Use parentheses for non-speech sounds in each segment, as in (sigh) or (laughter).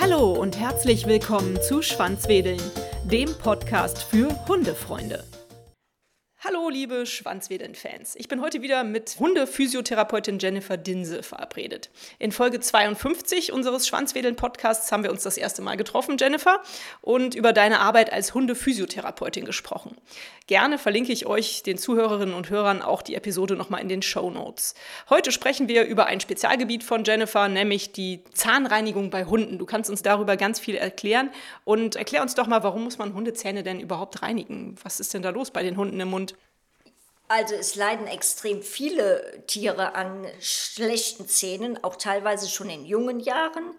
Hallo und herzlich willkommen zu Schwanzwedeln, dem Podcast für Hundefreunde. Hallo, liebe Schwanzwedeln-Fans. Ich bin heute wieder mit Hundephysiotherapeutin Jennifer Dinse verabredet. In Folge 52 unseres Schwanzwedeln-Podcasts haben wir uns das erste Mal getroffen, Jennifer, und über deine Arbeit als Hundephysiotherapeutin gesprochen. Gerne verlinke ich euch, den Zuhörerinnen und Hörern, auch die Episode nochmal in den Show Notes. Heute sprechen wir über ein Spezialgebiet von Jennifer, nämlich die Zahnreinigung bei Hunden. Du kannst uns darüber ganz viel erklären und erklär uns doch mal, warum muss man Hundezähne denn überhaupt reinigen? Was ist denn da los bei den Hunden im Mund? Also es leiden extrem viele Tiere an schlechten Zähnen, auch teilweise schon in jungen Jahren.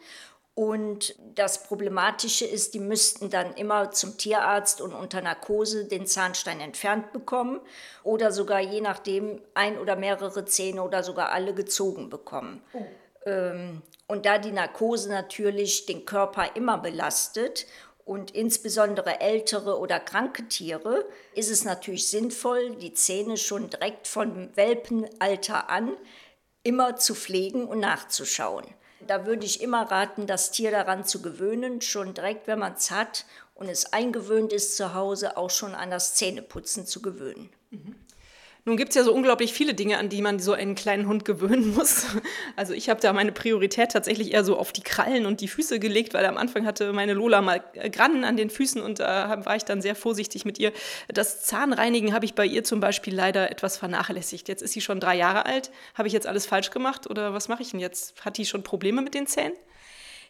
Und das Problematische ist, die müssten dann immer zum Tierarzt und unter Narkose den Zahnstein entfernt bekommen oder sogar je nachdem ein oder mehrere Zähne oder sogar alle gezogen bekommen. Oh. Ähm, und da die Narkose natürlich den Körper immer belastet und insbesondere ältere oder kranke Tiere ist es natürlich sinnvoll, die Zähne schon direkt von Welpenalter an immer zu pflegen und nachzuschauen. Da würde ich immer raten, das Tier daran zu gewöhnen, schon direkt, wenn man es hat und es eingewöhnt ist zu Hause, auch schon an das Zähneputzen zu gewöhnen. Mhm. Nun gibt es ja so unglaublich viele Dinge, an die man so einen kleinen Hund gewöhnen (laughs) muss. Also ich habe da meine Priorität tatsächlich eher so auf die Krallen und die Füße gelegt, weil am Anfang hatte meine Lola mal Grannen an den Füßen und da war ich dann sehr vorsichtig mit ihr. Das Zahnreinigen habe ich bei ihr zum Beispiel leider etwas vernachlässigt. Jetzt ist sie schon drei Jahre alt. Habe ich jetzt alles falsch gemacht oder was mache ich denn jetzt? Hat die schon Probleme mit den Zähnen?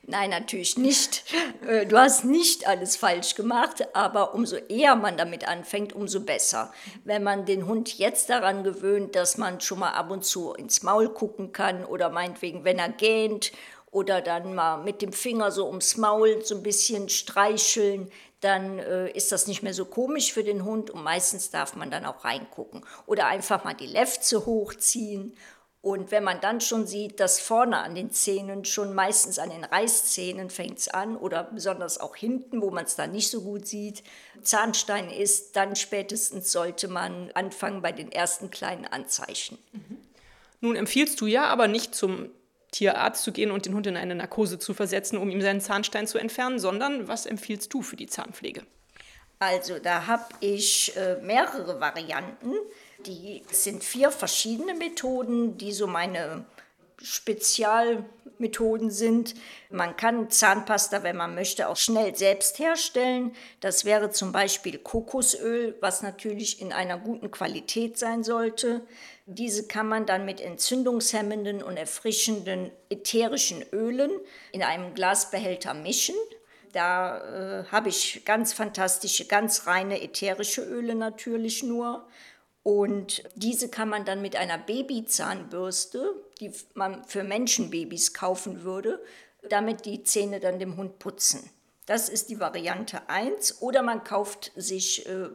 Nein, natürlich nicht. Äh, du hast nicht alles falsch gemacht, aber umso eher man damit anfängt, umso besser. Wenn man den Hund jetzt daran gewöhnt, dass man schon mal ab und zu ins Maul gucken kann oder meinetwegen, wenn er gähnt oder dann mal mit dem Finger so ums Maul so ein bisschen streicheln, dann äh, ist das nicht mehr so komisch für den Hund und meistens darf man dann auch reingucken. Oder einfach mal die Lefze hochziehen und wenn man dann schon sieht, dass vorne an den Zähnen, schon meistens an den Reißzähnen fängt es an oder besonders auch hinten, wo man es dann nicht so gut sieht, Zahnstein ist, dann spätestens sollte man anfangen bei den ersten kleinen Anzeichen. Mhm. Nun empfiehlst du ja aber nicht zum Tierarzt zu gehen und den Hund in eine Narkose zu versetzen, um ihm seinen Zahnstein zu entfernen, sondern was empfiehlst du für die Zahnpflege? Also da habe ich äh, mehrere Varianten. Die sind vier verschiedene Methoden, die so meine Spezialmethoden sind. Man kann Zahnpasta, wenn man möchte, auch schnell selbst herstellen. Das wäre zum Beispiel Kokosöl, was natürlich in einer guten Qualität sein sollte. Diese kann man dann mit entzündungshemmenden und erfrischenden ätherischen Ölen in einem Glasbehälter mischen. Da äh, habe ich ganz fantastische, ganz reine ätherische Öle natürlich nur. Und diese kann man dann mit einer Babyzahnbürste, die man für Menschenbabys kaufen würde, damit die Zähne dann dem Hund putzen. Das ist die Variante 1. Oder man kauft sich äh,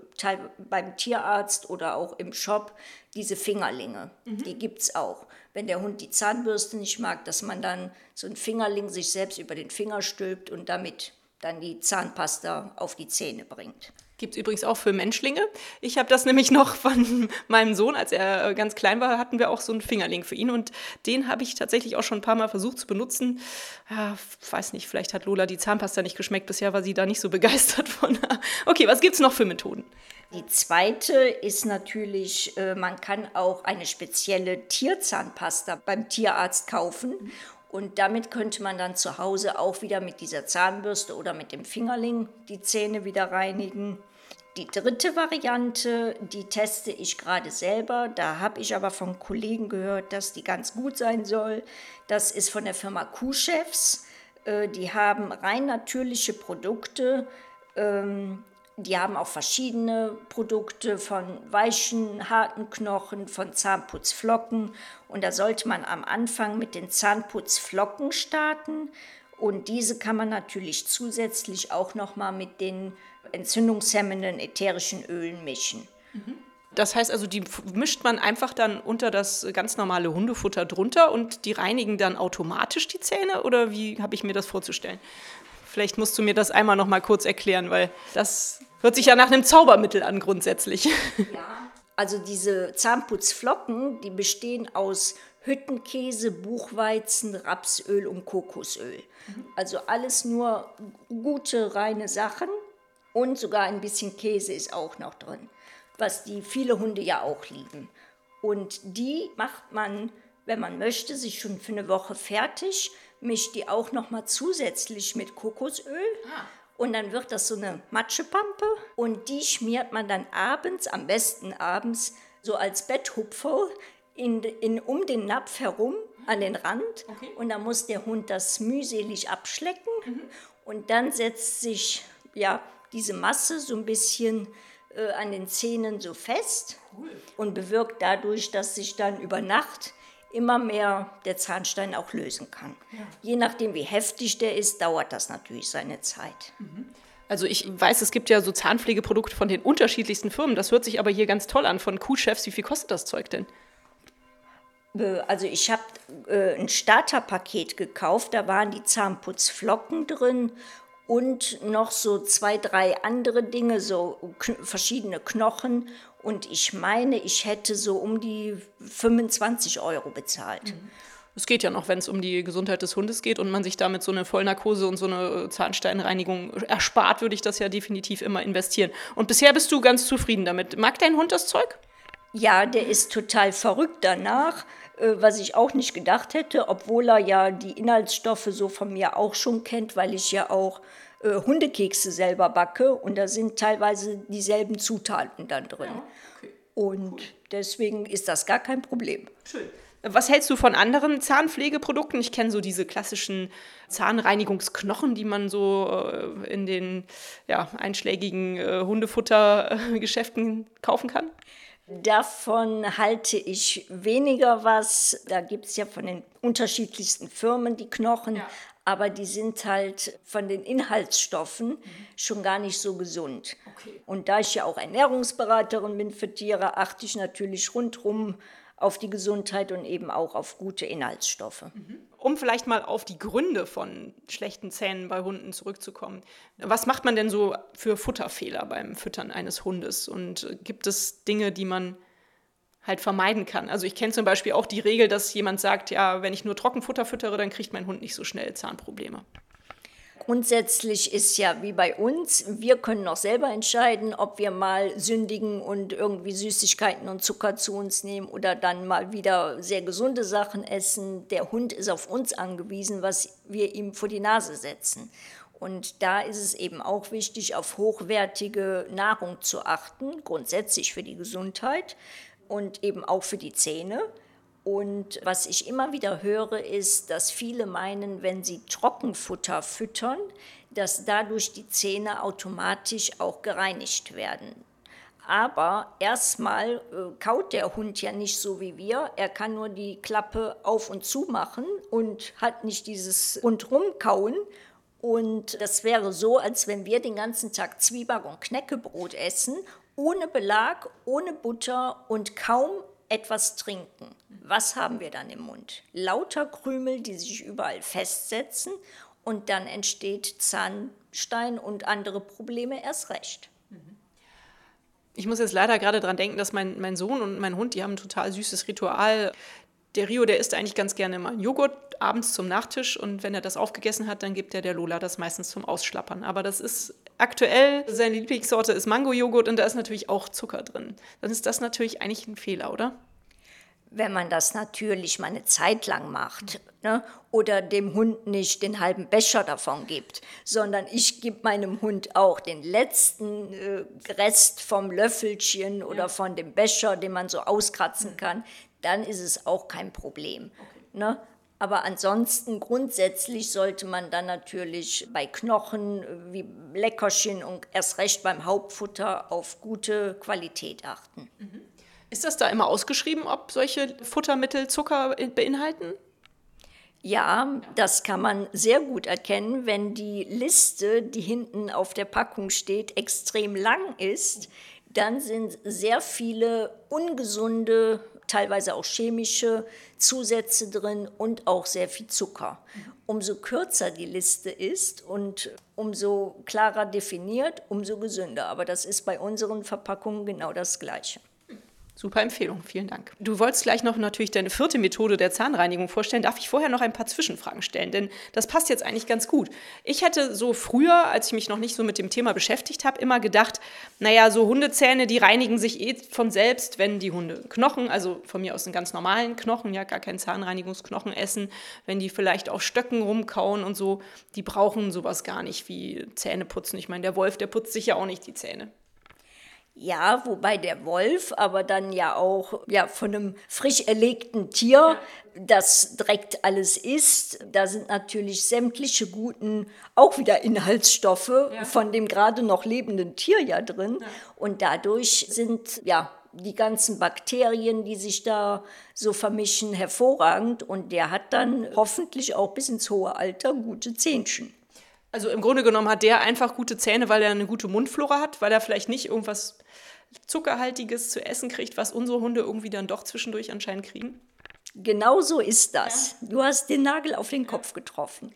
beim Tierarzt oder auch im Shop diese Fingerlinge. Mhm. Die gibt es auch. Wenn der Hund die Zahnbürste nicht mag, dass man dann so einen Fingerling sich selbst über den Finger stülpt und damit dann die Zahnpasta auf die Zähne bringt. Gibt es übrigens auch für Menschlinge. Ich habe das (laughs) nämlich noch von meinem Sohn, als er äh, ganz klein war, hatten wir auch so einen Fingerling für ihn und den habe ich tatsächlich auch schon ein paar Mal versucht zu benutzen. Ja, weiß nicht, vielleicht hat Lola die Zahnpasta nicht geschmeckt. Bisher war sie da nicht so (laughs) begeistert von. Okay, was gibt es noch für Methoden? Die zweite ist natürlich, äh, man kann auch eine spezielle Tierzahnpasta beim Tierarzt kaufen und damit könnte man dann zu Hause auch wieder mit dieser Zahnbürste oder mit dem Fingerling die Zähne wieder reinigen. Die dritte Variante, die teste ich gerade selber. Da habe ich aber von Kollegen gehört, dass die ganz gut sein soll. Das ist von der Firma Kuhchefs. Äh, die haben rein natürliche Produkte. Die haben auch verschiedene Produkte von weichen, harten Knochen, von Zahnputzflocken. Und da sollte man am Anfang mit den Zahnputzflocken starten. Und diese kann man natürlich zusätzlich auch nochmal mit den entzündungshemmenden ätherischen Ölen mischen. Das heißt also, die mischt man einfach dann unter das ganz normale Hundefutter drunter und die reinigen dann automatisch die Zähne? Oder wie habe ich mir das vorzustellen? Vielleicht musst du mir das einmal noch mal kurz erklären, weil das hört sich ja nach einem Zaubermittel an grundsätzlich. Ja, Also diese Zahnputzflocken, die bestehen aus Hüttenkäse, Buchweizen, Rapsöl und Kokosöl. Also alles nur gute, reine Sachen und sogar ein bisschen Käse ist auch noch drin, was die viele Hunde ja auch lieben. Und die macht man, wenn man möchte, sich schon für eine Woche fertig, mischt die auch noch mal zusätzlich mit Kokosöl. Ah. Und dann wird das so eine Matschepampe und die schmiert man dann abends, am besten abends, so als Betthupfer in, in, um den Napf herum an den Rand okay. und dann muss der Hund das mühselig abschlecken mhm. und dann setzt sich ja diese Masse so ein bisschen äh, an den Zähnen so fest cool. und bewirkt dadurch, dass sich dann über Nacht immer mehr der Zahnstein auch lösen kann. Ja. Je nachdem, wie heftig der ist, dauert das natürlich seine Zeit. Mhm. Also ich weiß, es gibt ja so Zahnpflegeprodukte von den unterschiedlichsten Firmen. Das hört sich aber hier ganz toll an von Kuhchefs. Wie viel kostet das Zeug denn? Also ich habe äh, ein Starterpaket gekauft, da waren die Zahnputzflocken drin und noch so zwei, drei andere Dinge, so verschiedene Knochen. Und ich meine, ich hätte so um die 25 Euro bezahlt. Es geht ja noch, wenn es um die Gesundheit des Hundes geht und man sich damit so eine Vollnarkose und so eine Zahnsteinreinigung erspart, würde ich das ja definitiv immer investieren. Und bisher bist du ganz zufrieden damit. Mag dein Hund das Zeug? Ja, der ist total verrückt danach. Äh, was ich auch nicht gedacht hätte, obwohl er ja die Inhaltsstoffe so von mir auch schon kennt, weil ich ja auch äh, Hundekekse selber backe und da sind teilweise dieselben Zutaten dann drin. Ja, okay. Und cool. deswegen ist das gar kein Problem. Schön. Was hältst du von anderen Zahnpflegeprodukten? Ich kenne so diese klassischen Zahnreinigungsknochen, die man so äh, in den ja, einschlägigen äh, Hundefuttergeschäften kaufen kann. Davon halte ich weniger was. Da gibt es ja von den unterschiedlichsten Firmen die Knochen, ja. aber die sind halt von den Inhaltsstoffen mhm. schon gar nicht so gesund. Okay. Und da ich ja auch Ernährungsberaterin bin für Tiere, achte ich natürlich rundherum auf die Gesundheit und eben auch auf gute Inhaltsstoffe. Mhm. Um vielleicht mal auf die Gründe von schlechten Zähnen bei Hunden zurückzukommen. Was macht man denn so für Futterfehler beim Füttern eines Hundes? Und gibt es Dinge, die man halt vermeiden kann? Also ich kenne zum Beispiel auch die Regel, dass jemand sagt, ja, wenn ich nur Trockenfutter füttere, dann kriegt mein Hund nicht so schnell Zahnprobleme. Grundsätzlich ist ja wie bei uns, wir können noch selber entscheiden, ob wir mal sündigen und irgendwie Süßigkeiten und Zucker zu uns nehmen oder dann mal wieder sehr gesunde Sachen essen. Der Hund ist auf uns angewiesen, was wir ihm vor die Nase setzen. Und da ist es eben auch wichtig, auf hochwertige Nahrung zu achten, grundsätzlich für die Gesundheit und eben auch für die Zähne. Und was ich immer wieder höre, ist, dass viele meinen, wenn sie Trockenfutter füttern, dass dadurch die Zähne automatisch auch gereinigt werden. Aber erstmal äh, kaut der Hund ja nicht so wie wir. Er kann nur die Klappe auf und zu machen und hat nicht dieses rundrum kauen. Und das wäre so, als wenn wir den ganzen Tag Zwieback und Knäckebrot essen, ohne Belag, ohne Butter und kaum etwas trinken. Was haben wir dann im Mund? Lauter Krümel, die sich überall festsetzen und dann entsteht Zahnstein und andere Probleme erst recht. Ich muss jetzt leider gerade daran denken, dass mein, mein Sohn und mein Hund, die haben ein total süßes Ritual. Der Rio, der isst eigentlich ganz gerne mal einen Joghurt abends zum Nachtisch und wenn er das aufgegessen hat, dann gibt er der Lola das meistens zum Ausschlappern. Aber das ist aktuell, seine Lieblingssorte ist Mango-Joghurt und da ist natürlich auch Zucker drin. Dann ist das natürlich eigentlich ein Fehler, oder? Wenn man das natürlich mal eine Zeit lang macht ne? oder dem Hund nicht den halben Becher davon gibt, sondern ich gebe meinem Hund auch den letzten äh, Rest vom Löffelchen oder ja. von dem Becher, den man so auskratzen kann, dann ist es auch kein Problem. Okay. Ne? Aber ansonsten grundsätzlich sollte man dann natürlich bei Knochen wie Leckerchen und erst recht beim Hauptfutter auf gute Qualität achten. Mhm. Ist das da immer ausgeschrieben, ob solche Futtermittel Zucker beinhalten? Ja, das kann man sehr gut erkennen, wenn die Liste, die hinten auf der Packung steht, extrem lang ist. Dann sind sehr viele ungesunde teilweise auch chemische Zusätze drin und auch sehr viel Zucker. Umso kürzer die Liste ist und umso klarer definiert, umso gesünder. Aber das ist bei unseren Verpackungen genau das Gleiche. Super Empfehlung, vielen Dank. Du wolltest gleich noch natürlich deine vierte Methode der Zahnreinigung vorstellen. Darf ich vorher noch ein paar Zwischenfragen stellen? Denn das passt jetzt eigentlich ganz gut. Ich hätte so früher, als ich mich noch nicht so mit dem Thema beschäftigt habe, immer gedacht, naja, so Hundezähne, die reinigen sich eh von selbst, wenn die Hunde Knochen, also von mir aus einen ganz normalen Knochen, ja gar keinen Zahnreinigungsknochen essen, wenn die vielleicht auf Stöcken rumkauen und so, die brauchen sowas gar nicht wie Zähne putzen. Ich meine, der Wolf, der putzt sich ja auch nicht die Zähne. Ja, wobei der Wolf aber dann ja auch ja, von einem frisch erlegten Tier, das direkt alles isst, da sind natürlich sämtliche guten, auch wieder Inhaltsstoffe ja. von dem gerade noch lebenden Tier ja drin. Ja. Und dadurch sind ja die ganzen Bakterien, die sich da so vermischen, hervorragend. Und der hat dann hoffentlich auch bis ins hohe Alter gute Zähnchen. Also im Grunde genommen hat der einfach gute Zähne, weil er eine gute Mundflora hat, weil er vielleicht nicht irgendwas Zuckerhaltiges zu essen kriegt, was unsere Hunde irgendwie dann doch zwischendurch anscheinend kriegen? Genau so ist das. Ja. Du hast den Nagel auf den Kopf getroffen.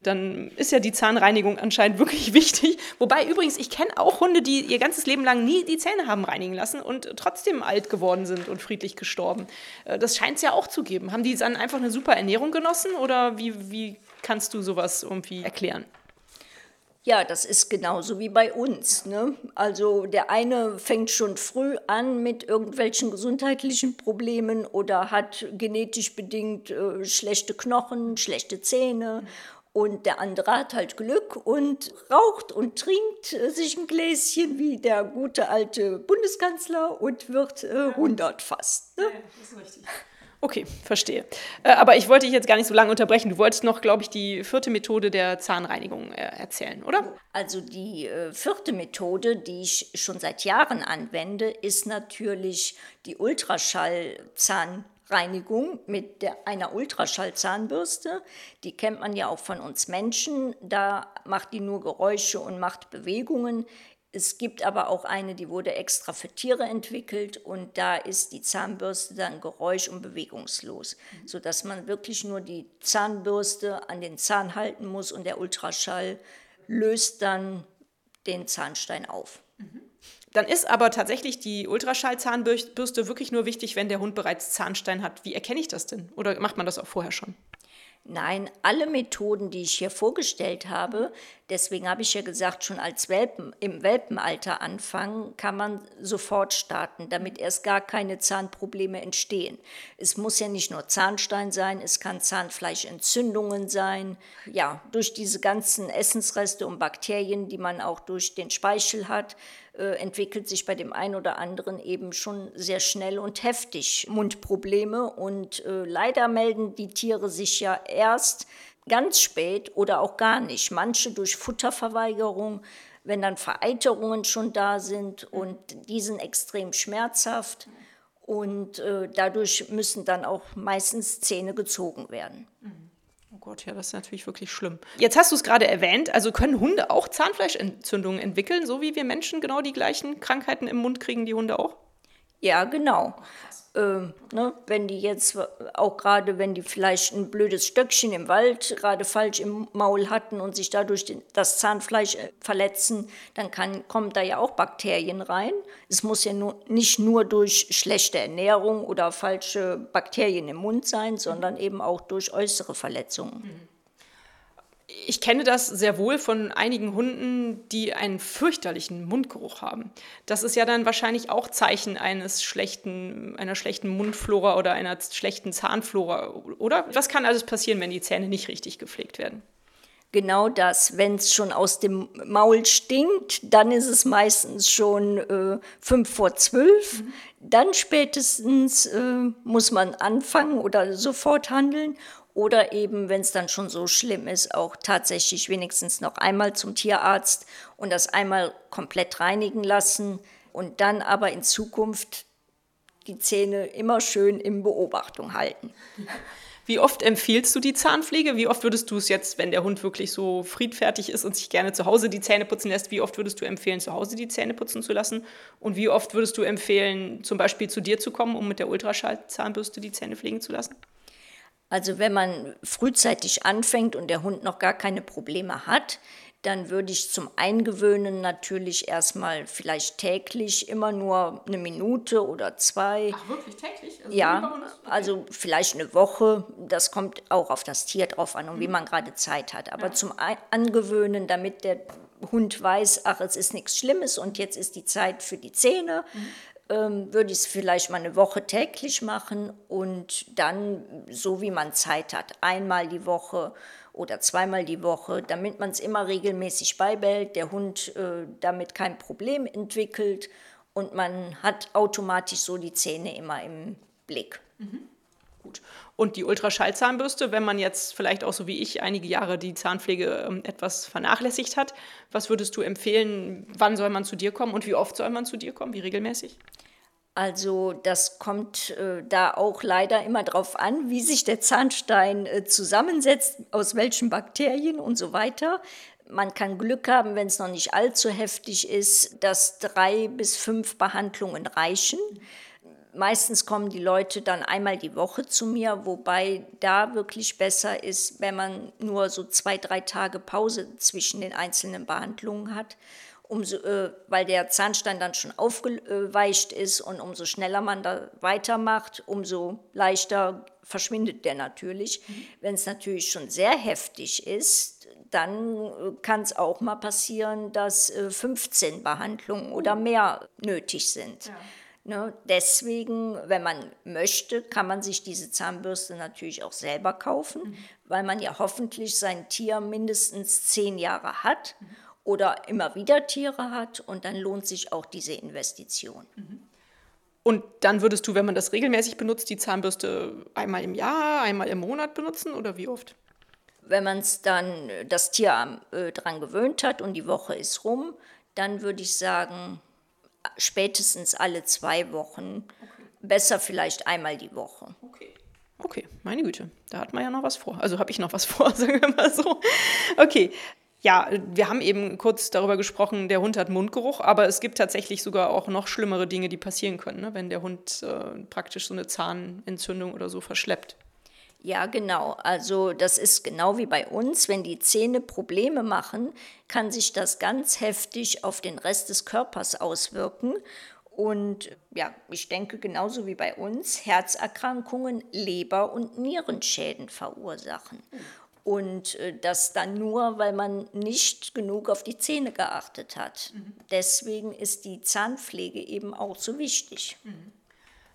Dann ist ja die Zahnreinigung anscheinend wirklich (laughs) wichtig. Wobei übrigens, ich kenne auch Hunde, die ihr ganzes Leben lang nie die Zähne haben reinigen lassen und trotzdem alt geworden sind und friedlich gestorben. Äh, das scheint es ja auch zu geben. Haben die dann einfach eine super Ernährung genossen oder wie, wie kannst du sowas irgendwie erklären? Ja, das ist genauso wie bei uns. Ne? Also der eine fängt schon früh an mit irgendwelchen gesundheitlichen Problemen oder hat genetisch bedingt äh, schlechte Knochen, schlechte Zähne. Und der andere hat halt Glück und raucht und trinkt äh, sich ein Gläschen wie der gute alte Bundeskanzler und wird äh, 100 fast. Ne? Ja, das ist richtig. Okay, verstehe. Äh, aber ich wollte dich jetzt gar nicht so lange unterbrechen. Du wolltest noch, glaube ich, die vierte Methode der Zahnreinigung äh, erzählen, oder? Also die äh, vierte Methode, die ich schon seit Jahren anwende, ist natürlich die Ultraschallzahnreinigung mit der, einer Ultraschallzahnbürste. Die kennt man ja auch von uns Menschen. Da macht die nur Geräusche und macht Bewegungen. Es gibt aber auch eine, die wurde extra für Tiere entwickelt und da ist die Zahnbürste dann geräusch- und bewegungslos, mhm. sodass man wirklich nur die Zahnbürste an den Zahn halten muss und der Ultraschall löst dann den Zahnstein auf. Mhm. Dann ist aber tatsächlich die Ultraschallzahnbürste wirklich nur wichtig, wenn der Hund bereits Zahnstein hat. Wie erkenne ich das denn? Oder macht man das auch vorher schon? Nein, alle Methoden, die ich hier vorgestellt habe, deswegen habe ich ja gesagt, schon als Welpen, im Welpenalter anfangen, kann man sofort starten, damit erst gar keine Zahnprobleme entstehen. Es muss ja nicht nur Zahnstein sein, es kann Zahnfleischentzündungen sein. Ja, durch diese ganzen Essensreste und Bakterien, die man auch durch den Speichel hat, äh, entwickelt sich bei dem einen oder anderen eben schon sehr schnell und heftig Mundprobleme. Und äh, leider melden die Tiere sich ja erst ganz spät oder auch gar nicht. Manche durch Futterverweigerung, wenn dann Vereiterungen schon da sind und die sind extrem schmerzhaft. Und äh, dadurch müssen dann auch meistens Zähne gezogen werden. Mhm. Gott, ja, das ist natürlich wirklich schlimm. Jetzt hast du es gerade erwähnt, also können Hunde auch Zahnfleischentzündungen entwickeln, so wie wir Menschen genau die gleichen Krankheiten im Mund kriegen, die Hunde auch? Ja, genau. Äh, ne, wenn die jetzt, auch gerade wenn die vielleicht ein blödes Stöckchen im Wald gerade falsch im Maul hatten und sich dadurch den, das Zahnfleisch äh, verletzen, dann kann, kommen da ja auch Bakterien rein. Es muss ja nur, nicht nur durch schlechte Ernährung oder falsche Bakterien im Mund sein, sondern eben auch durch äußere Verletzungen. Mhm ich kenne das sehr wohl von einigen Hunden, die einen fürchterlichen Mundgeruch haben. Das ist ja dann wahrscheinlich auch Zeichen eines schlechten, einer schlechten Mundflora oder einer schlechten Zahnflora, oder? Was kann alles passieren, wenn die Zähne nicht richtig gepflegt werden? Genau das. Wenn es schon aus dem Maul stinkt, dann ist es meistens schon äh, fünf vor zwölf. Mhm. Dann spätestens äh, muss man anfangen oder sofort handeln. Oder eben, wenn es dann schon so schlimm ist, auch tatsächlich wenigstens noch einmal zum Tierarzt und das einmal komplett reinigen lassen und dann aber in Zukunft die Zähne immer schön in Beobachtung halten. Wie oft empfiehlst du die Zahnpflege? Wie oft würdest du es jetzt, wenn der Hund wirklich so friedfertig ist und sich gerne zu Hause die Zähne putzen lässt, wie oft würdest du empfehlen, zu Hause die Zähne putzen zu lassen? Und wie oft würdest du empfehlen, zum Beispiel zu dir zu kommen, um mit der Ultraschallzahnbürste die Zähne pflegen zu lassen? Also wenn man frühzeitig anfängt und der Hund noch gar keine Probleme hat, dann würde ich zum Eingewöhnen natürlich erstmal vielleicht täglich immer nur eine Minute oder zwei. Ach, wirklich täglich? Also ja, also vielleicht eine Woche. Das kommt auch auf das Tier drauf an und mhm. wie man gerade Zeit hat. Aber ja. zum Angewöhnen, damit der Hund weiß, ach, es ist nichts Schlimmes und jetzt ist die Zeit für die Zähne. Mhm ähm, würde ich es vielleicht mal eine Woche täglich machen und dann so wie man Zeit hat, einmal die Woche oder zweimal die Woche, damit man es immer regelmäßig beibehält, der Hund äh, damit kein Problem entwickelt und man hat automatisch so die Zähne immer im Blick. Mhm. Gut. Und die Ultraschallzahnbürste, wenn man jetzt vielleicht auch so wie ich einige Jahre die Zahnpflege ähm, etwas vernachlässigt hat, was würdest du empfehlen? Wann soll man zu dir kommen und wie oft soll man zu dir kommen? Wie regelmäßig? Also das kommt äh, da auch leider immer darauf an, wie sich der Zahnstein äh, zusammensetzt, aus welchen Bakterien und so weiter. Man kann Glück haben, wenn es noch nicht allzu heftig ist, dass drei bis fünf Behandlungen reichen. Meistens kommen die Leute dann einmal die Woche zu mir, wobei da wirklich besser ist, wenn man nur so zwei, drei Tage Pause zwischen den einzelnen Behandlungen hat umso, äh, weil der Zahnstein dann schon aufgeweicht ist und umso schneller man da weitermacht, umso leichter verschwindet der natürlich. Mhm. Wenn es natürlich schon sehr heftig ist, dann äh, kann es auch mal passieren, dass äh, 15 Behandlungen oder mehr nötig sind. Ja. Ne, deswegen, wenn man möchte, kann man sich diese Zahnbürste natürlich auch selber kaufen, mhm. weil man ja hoffentlich sein Tier mindestens zehn Jahre hat. Mhm oder immer wieder Tiere hat und dann lohnt sich auch diese Investition. Und dann würdest du, wenn man das regelmäßig benutzt, die Zahnbürste einmal im Jahr, einmal im Monat benutzen oder wie oft? Wenn man es dann das Tier äh, dran gewöhnt hat und die Woche ist rum, dann würde ich sagen, spätestens alle zwei Wochen, okay. besser vielleicht einmal die Woche. Okay. Okay, meine Güte, da hat man ja noch was vor. Also habe ich noch was vor, (laughs) sagen wir mal so. Okay, ja, wir haben eben kurz darüber gesprochen, der Hund hat Mundgeruch, aber es gibt tatsächlich sogar auch noch schlimmere Dinge, die passieren können, ne? wenn der Hund äh, praktisch so eine Zahnentzündung oder so verschleppt. Ja, genau. Also das ist genau wie bei uns. Wenn die Zähne Probleme machen, kann sich das ganz heftig auf den Rest des Körpers auswirken. Und ja, ich denke genauso wie bei uns, Herzerkrankungen, Leber- und Nierenschäden verursachen. Und äh, das dann nur, weil man nicht genug auf die Zähne geachtet hat. Mhm. Deswegen ist die Zahnpflege eben auch so wichtig. Mhm.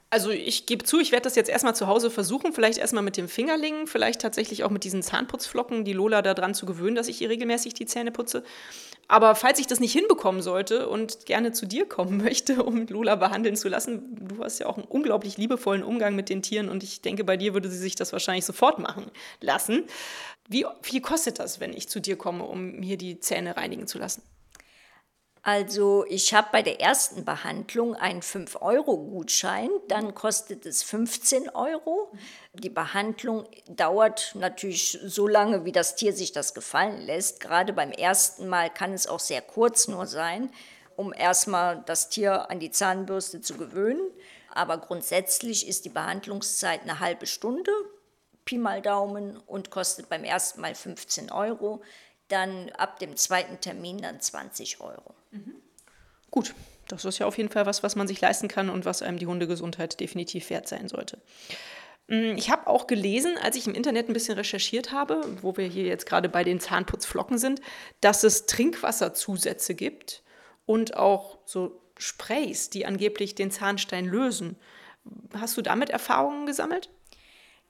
Also ich gebe zu, ich werde das jetzt erstmal zu Hause versuchen, vielleicht erstmal mit dem Fingerling, vielleicht tatsächlich auch mit diesen Zahnputzflocken, die Lola daran zu gewöhnen, dass ich ihr regelmäßig die Zähne putze. Aber falls ich das nicht hinbekommen sollte und gerne zu dir kommen (laughs) möchte, um Lola behandeln zu lassen, du hast ja auch einen unglaublich liebevollen Umgang mit den Tieren und ich denke, bei dir würde sie sich das wahrscheinlich sofort machen lassen. Wie viel kostet das, wenn ich zu dir komme, um mir die Zähne reinigen zu lassen? Also ich habe bei der ersten Behandlung einen 5-Euro-Gutschein, dann kostet es 15 Euro. Die Behandlung dauert natürlich so lange, wie das Tier sich das gefallen lässt. Gerade beim ersten Mal kann es auch sehr kurz nur sein, um erstmal das Tier an die Zahnbürste zu gewöhnen. Aber grundsätzlich ist die Behandlungszeit eine halbe Stunde, Pi mal Daumen, und kostet beim ersten Mal 15 Euro dann ab dem zweiten Termin dann 20 Euro. Mhm. Gut, das ist ja auf jeden Fall was, was man sich leisten kann und was einem die Hundegesundheit definitiv wert sein sollte. Mm, ich habe auch gelesen, als ich im Internet ein bisschen recherchiert habe, wo wir hier jetzt gerade bei den Zahnputzflocken sind, dass es Trinkwasserzusätze gibt und auch so Sprays, die angeblich den Zahnstein lösen. Hast du damit Erfahrungen gesammelt?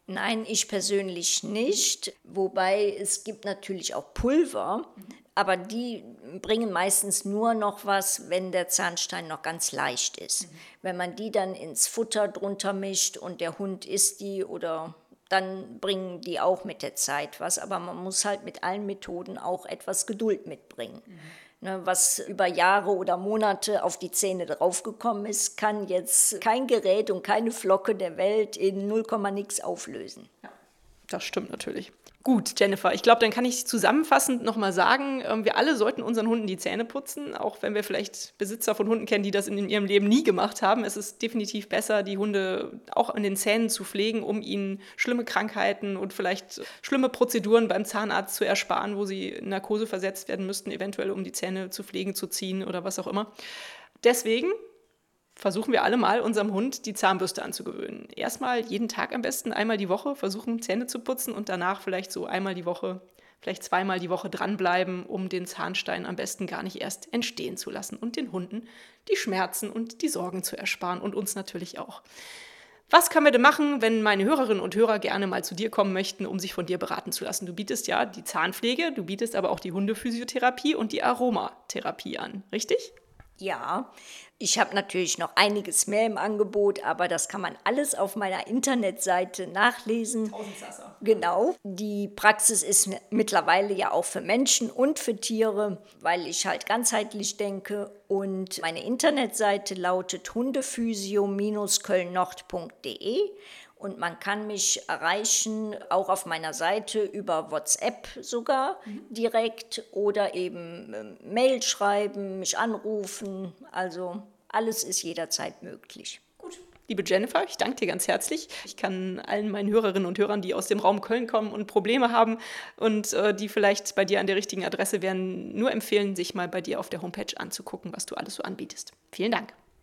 Nein, ich persönlich nicht. Wobei es gibt natürlich auch Pulver, aber die bringen meistens nur noch was, wenn der Zahnstein noch ganz leicht ist. Wenn man die dann ins Futter drunter mischt und der Hund isst die oder dann bringen die auch mit der Zeit was. Aber man muss halt mit allen Methoden auch etwas Geduld mitbringen. Mhm. Ne, was über Jahre oder Monate auf die Zähne draufgekommen ist, kann jetzt kein Gerät und keine Flocke der Welt in 0, nix auflösen. Ja. Das stimmt natürlich. Gut, Jennifer, ich glaube, dann kann ich zusammenfassend nochmal sagen, äh, wir alle sollten unseren Hunden die Zähne putzen, auch wenn wir vielleicht Besitzer von Hunden kennen, die das in ihrem Leben nie gemacht haben. Es ist definitiv besser, die Hunde auch an den Zähnen zu pflegen, um ihnen schlimme Krankheiten und vielleicht schlimme Prozeduren beim Zahnarzt zu ersparen, wo sie in Narkose versetzt werden müssten, eventuell um die Zähne zu pflegen, zu ziehen oder was auch immer. Deswegen versuchen wir alle mal unserem Hund die Zahnbürste anzugewöhnen. Erstmal jeden Tag am besten einmal die Woche versuchen Zähne zu putzen und danach vielleicht so einmal die Woche, vielleicht zweimal die Woche dranbleiben, um den Zahnstein am besten gar nicht erst entstehen zu lassen und den Hunden die Schmerzen und die Sorgen zu ersparen und uns natürlich auch. Was können wir denn machen, wenn meine Hörerinnen und Hörer gerne mal zu dir kommen möchten, um sich von dir beraten zu lassen? Du bietest ja die Zahnpflege, du bietest aber auch die Hundephysiotherapie und die Aromatherapie an, richtig? Ja, ich habe natürlich noch einiges mehr im Angebot, aber das kann man alles auf meiner Internetseite nachlesen. Genau. Die Praxis ist mittlerweile ja auch für Menschen und für Tiere, weil ich halt ganzheitlich denke. Und meine Internetseite lautet hundephysio-kölnnord.de und man kann mich erreichen, auch auf meiner Seite über WhatsApp sogar mhm. direkt oder eben äh, Mail schreiben, mich anrufen. Also alles ist jederzeit möglich. Gut. Liebe Jennifer, ich danke dir ganz herzlich. Ich kann allen meinen Hörerinnen und Hörern, die aus dem Raum Köln kommen und Probleme haben und äh, die vielleicht bei dir an der richtigen Adresse wären, nur empfehlen, sich mal bei dir auf der Homepage anzugucken, was du alles so anbietest. Vielen Dank.